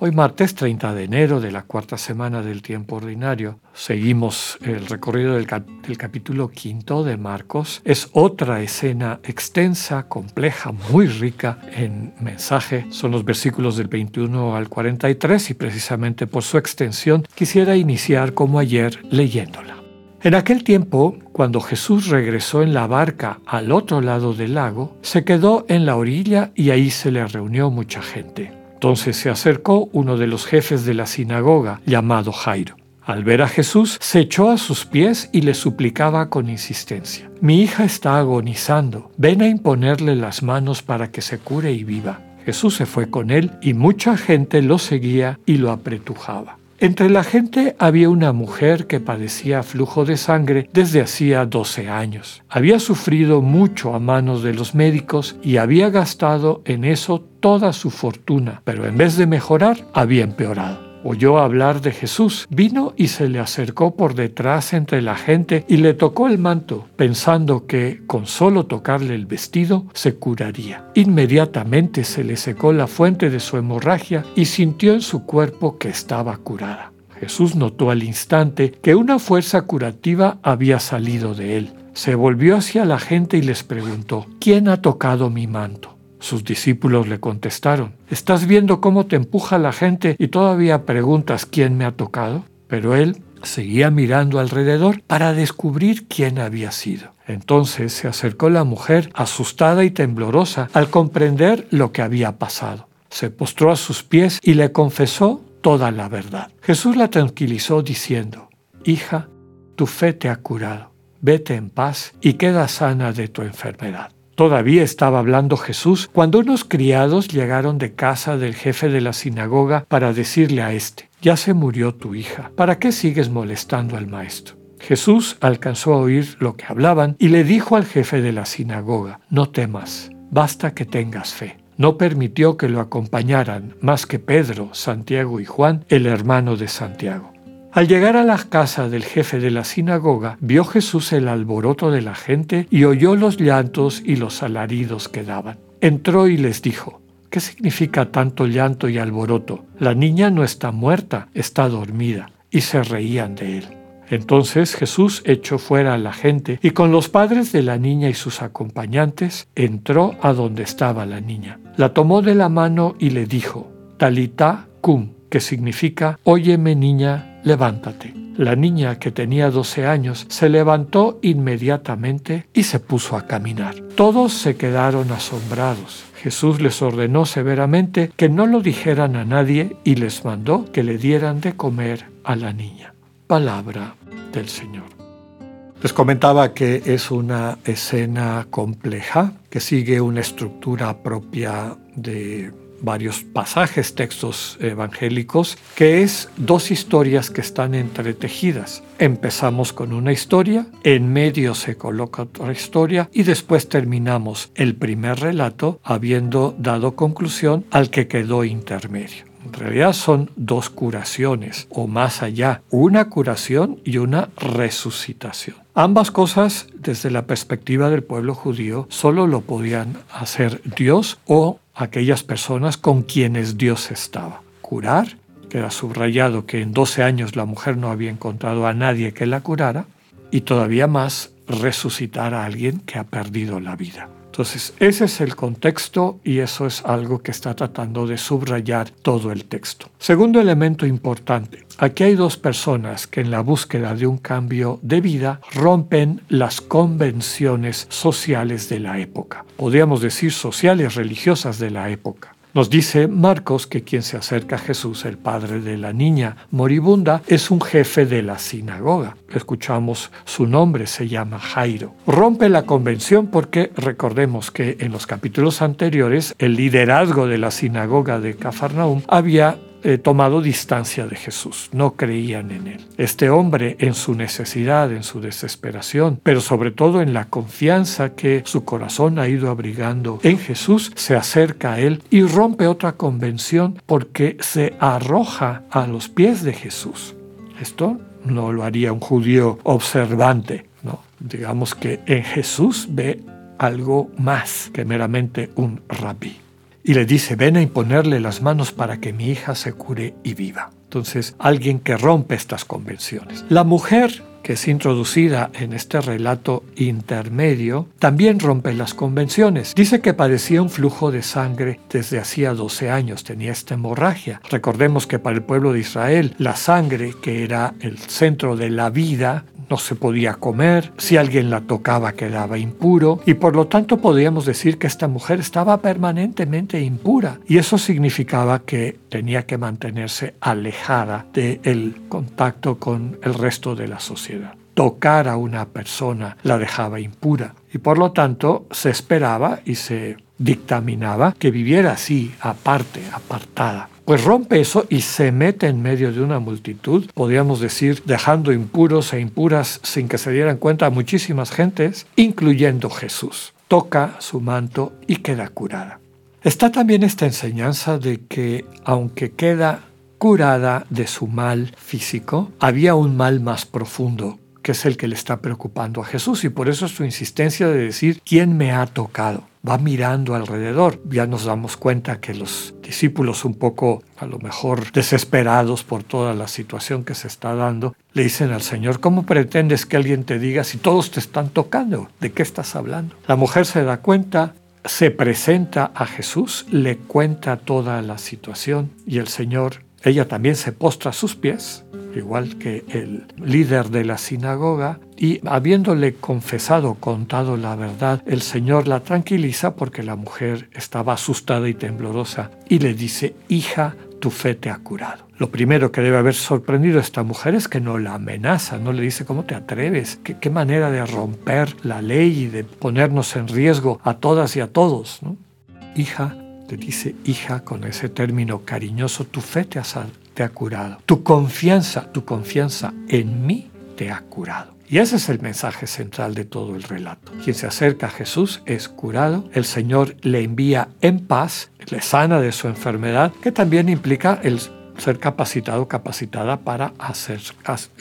Hoy martes 30 de enero de la cuarta semana del tiempo ordinario. Seguimos el recorrido del, capítulo quinto de Marcos. Es otra escena extensa, compleja, muy rica en mensaje. Son los versículos del 21 al 43 y precisamente por su extensión quisiera iniciar como ayer leyéndola. En aquel tiempo, cuando Jesús regresó en la barca al otro lado del lago, se quedó en la orilla y ahí se le reunió mucha gente. Entonces se acercó uno de los jefes de la sinagoga, llamado Jairo. Al ver a Jesús, se echó a sus pies y le suplicaba con insistencia, Mi hija está agonizando, ven a imponerle las manos para que se cure y viva. Jesús se fue con él y mucha gente lo seguía y lo apretujaba. Entre la gente había una mujer que padecía flujo de sangre desde hacía 12 años. Había sufrido mucho a manos de los médicos y había gastado en eso toda su fortuna, pero en vez de mejorar, había empeorado oyó hablar de Jesús, vino y se le acercó por detrás entre la gente y le tocó el manto, pensando que con solo tocarle el vestido se curaría. Inmediatamente se le secó la fuente de su hemorragia y sintió en su cuerpo que estaba curada. Jesús notó al instante que una fuerza curativa había salido de él. Se volvió hacia la gente y les preguntó, ¿quién ha tocado mi manto? Sus discípulos le contestaron, ¿estás viendo cómo te empuja la gente y todavía preguntas quién me ha tocado? Pero él seguía mirando alrededor para descubrir quién había sido. Entonces se acercó la mujer, asustada y temblorosa, al comprender lo que había pasado. Se postró a sus pies y le confesó toda la verdad. Jesús la tranquilizó diciendo, Hija, tu fe te ha curado, vete en paz y queda sana de tu enfermedad. Todavía estaba hablando Jesús cuando unos criados llegaron de casa del jefe de la sinagoga para decirle a éste, ya se murió tu hija, ¿para qué sigues molestando al maestro? Jesús alcanzó a oír lo que hablaban y le dijo al jefe de la sinagoga, no temas, basta que tengas fe. No permitió que lo acompañaran más que Pedro, Santiago y Juan, el hermano de Santiago. Al llegar a la casa del jefe de la sinagoga, vio Jesús el alboroto de la gente y oyó los llantos y los alaridos que daban. Entró y les dijo, ¿qué significa tanto llanto y alboroto? La niña no está muerta, está dormida. Y se reían de él. Entonces Jesús echó fuera a la gente y con los padres de la niña y sus acompañantes entró a donde estaba la niña. La tomó de la mano y le dijo, Talita cum, que significa, Óyeme niña, levántate. La niña, que tenía 12 años, se levantó inmediatamente y se puso a caminar. Todos se quedaron asombrados. Jesús les ordenó severamente que no lo dijeran a nadie y les mandó que le dieran de comer a la niña. Palabra del Señor. Les comentaba que es una escena compleja, que sigue una estructura propia de varios pasajes, textos evangélicos, que es dos historias que están entretejidas. Empezamos con una historia, en medio se coloca otra historia y después terminamos el primer relato habiendo dado conclusión al que quedó intermedio. En realidad son dos curaciones o más allá, una curación y una resucitación. Ambas cosas, desde la perspectiva del pueblo judío, solo lo podían hacer Dios o aquellas personas con quienes Dios estaba. Curar, que era subrayado que en 12 años la mujer no había encontrado a nadie que la curara, y todavía más resucitar a alguien que ha perdido la vida. Entonces, ese es el contexto y eso es algo que está tratando de subrayar todo el texto. Segundo elemento importante, aquí hay dos personas que en la búsqueda de un cambio de vida rompen las convenciones sociales de la época, podríamos decir sociales religiosas de la época. Nos dice Marcos que quien se acerca a Jesús, el padre de la niña moribunda, es un jefe de la sinagoga. Escuchamos su nombre, se llama Jairo. Rompe la convención porque recordemos que en los capítulos anteriores el liderazgo de la sinagoga de Cafarnaum había eh, tomado distancia de Jesús, no creían en él. Este hombre en su necesidad, en su desesperación, pero sobre todo en la confianza que su corazón ha ido abrigando en Jesús, se acerca a él y rompe otra convención porque se arroja a los pies de Jesús. Esto no lo haría un judío observante, ¿no? Digamos que en Jesús ve algo más que meramente un rabí. Y le dice, ven a imponerle las manos para que mi hija se cure y viva. Entonces, alguien que rompe estas convenciones. La mujer que es introducida en este relato intermedio, también rompe las convenciones. Dice que padecía un flujo de sangre desde hacía 12 años, tenía esta hemorragia. Recordemos que para el pueblo de Israel la sangre, que era el centro de la vida, no se podía comer, si alguien la tocaba quedaba impuro y por lo tanto podríamos decir que esta mujer estaba permanentemente impura y eso significaba que tenía que mantenerse alejada del contacto con el resto de la sociedad. Tocar a una persona la dejaba impura y por lo tanto se esperaba y se dictaminaba que viviera así, aparte, apartada pues rompe eso y se mete en medio de una multitud, podríamos decir, dejando impuros e impuras sin que se dieran cuenta muchísimas gentes, incluyendo Jesús. Toca su manto y queda curada. Está también esta enseñanza de que aunque queda curada de su mal físico, había un mal más profundo que es el que le está preocupando a Jesús y por eso su insistencia de decir, ¿quién me ha tocado? Va mirando alrededor. Ya nos damos cuenta que los discípulos un poco, a lo mejor desesperados por toda la situación que se está dando, le dicen al Señor, ¿cómo pretendes que alguien te diga si todos te están tocando? ¿De qué estás hablando? La mujer se da cuenta, se presenta a Jesús, le cuenta toda la situación y el Señor ella también se postra a sus pies, igual que el líder de la sinagoga, y habiéndole confesado, contado la verdad, el Señor la tranquiliza porque la mujer estaba asustada y temblorosa y le dice, hija, tu fe te ha curado. Lo primero que debe haber sorprendido a esta mujer es que no la amenaza, no le dice cómo te atreves, qué, qué manera de romper la ley y de ponernos en riesgo a todas y a todos. ¿no? Hija, te dice hija con ese término cariñoso, tu fe te ha, te ha curado. Tu confianza, tu confianza en mí te ha curado. Y ese es el mensaje central de todo el relato. Quien se acerca a Jesús es curado, el Señor le envía en paz, le sana de su enfermedad, que también implica el ser capacitado, capacitada para hacer,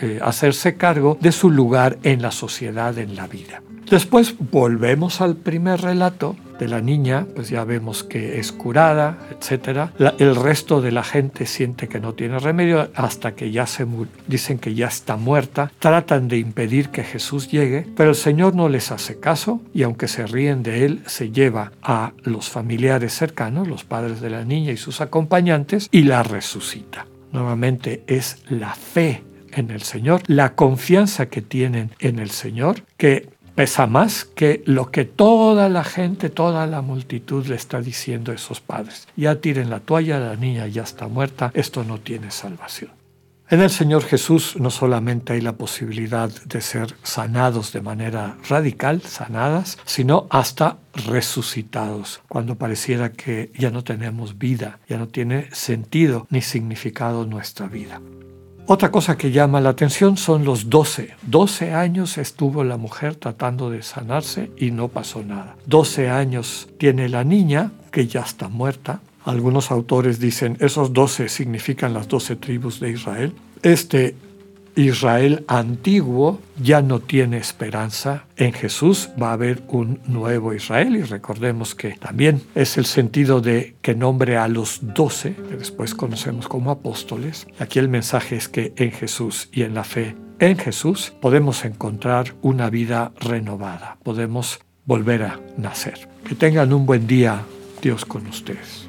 eh, hacerse cargo de su lugar en la sociedad, en la vida. Después volvemos al primer relato de la niña, pues ya vemos que es curada, etc. el resto de la gente siente que no tiene remedio hasta que ya se dicen que ya está muerta. Tratan de impedir que Jesús llegue, pero el Señor no les hace caso y aunque se ríen de él, se lleva a los familiares cercanos, los padres de la niña y sus acompañantes, y la resucita. Nuevamente es la fe en el Señor, la confianza que tienen en el Señor, que pesa más que lo que toda la gente, toda la multitud le está diciendo a esos padres. Ya tiren la toalla, la niña ya está muerta, esto no tiene salvación. En el Señor Jesús no solamente hay la posibilidad de ser sanados de manera radical, sanadas, sino hasta resucitados, cuando pareciera que ya no tenemos vida, ya no tiene sentido ni significado nuestra vida. Otra cosa que llama la atención son los 12. 12 años estuvo la mujer tratando de sanarse y no pasó nada. 12 años tiene la niña, que ya está muerta. Algunos autores dicen esos 12 significan las 12 tribus de Israel. Este Israel antiguo ya no tiene esperanza. En Jesús va a haber un nuevo Israel y recordemos que también es el sentido de que nombre a los doce, que después conocemos como apóstoles. Aquí el mensaje es que en Jesús y en la fe en Jesús podemos encontrar una vida renovada, podemos volver a nacer. Que tengan un buen día, Dios con ustedes.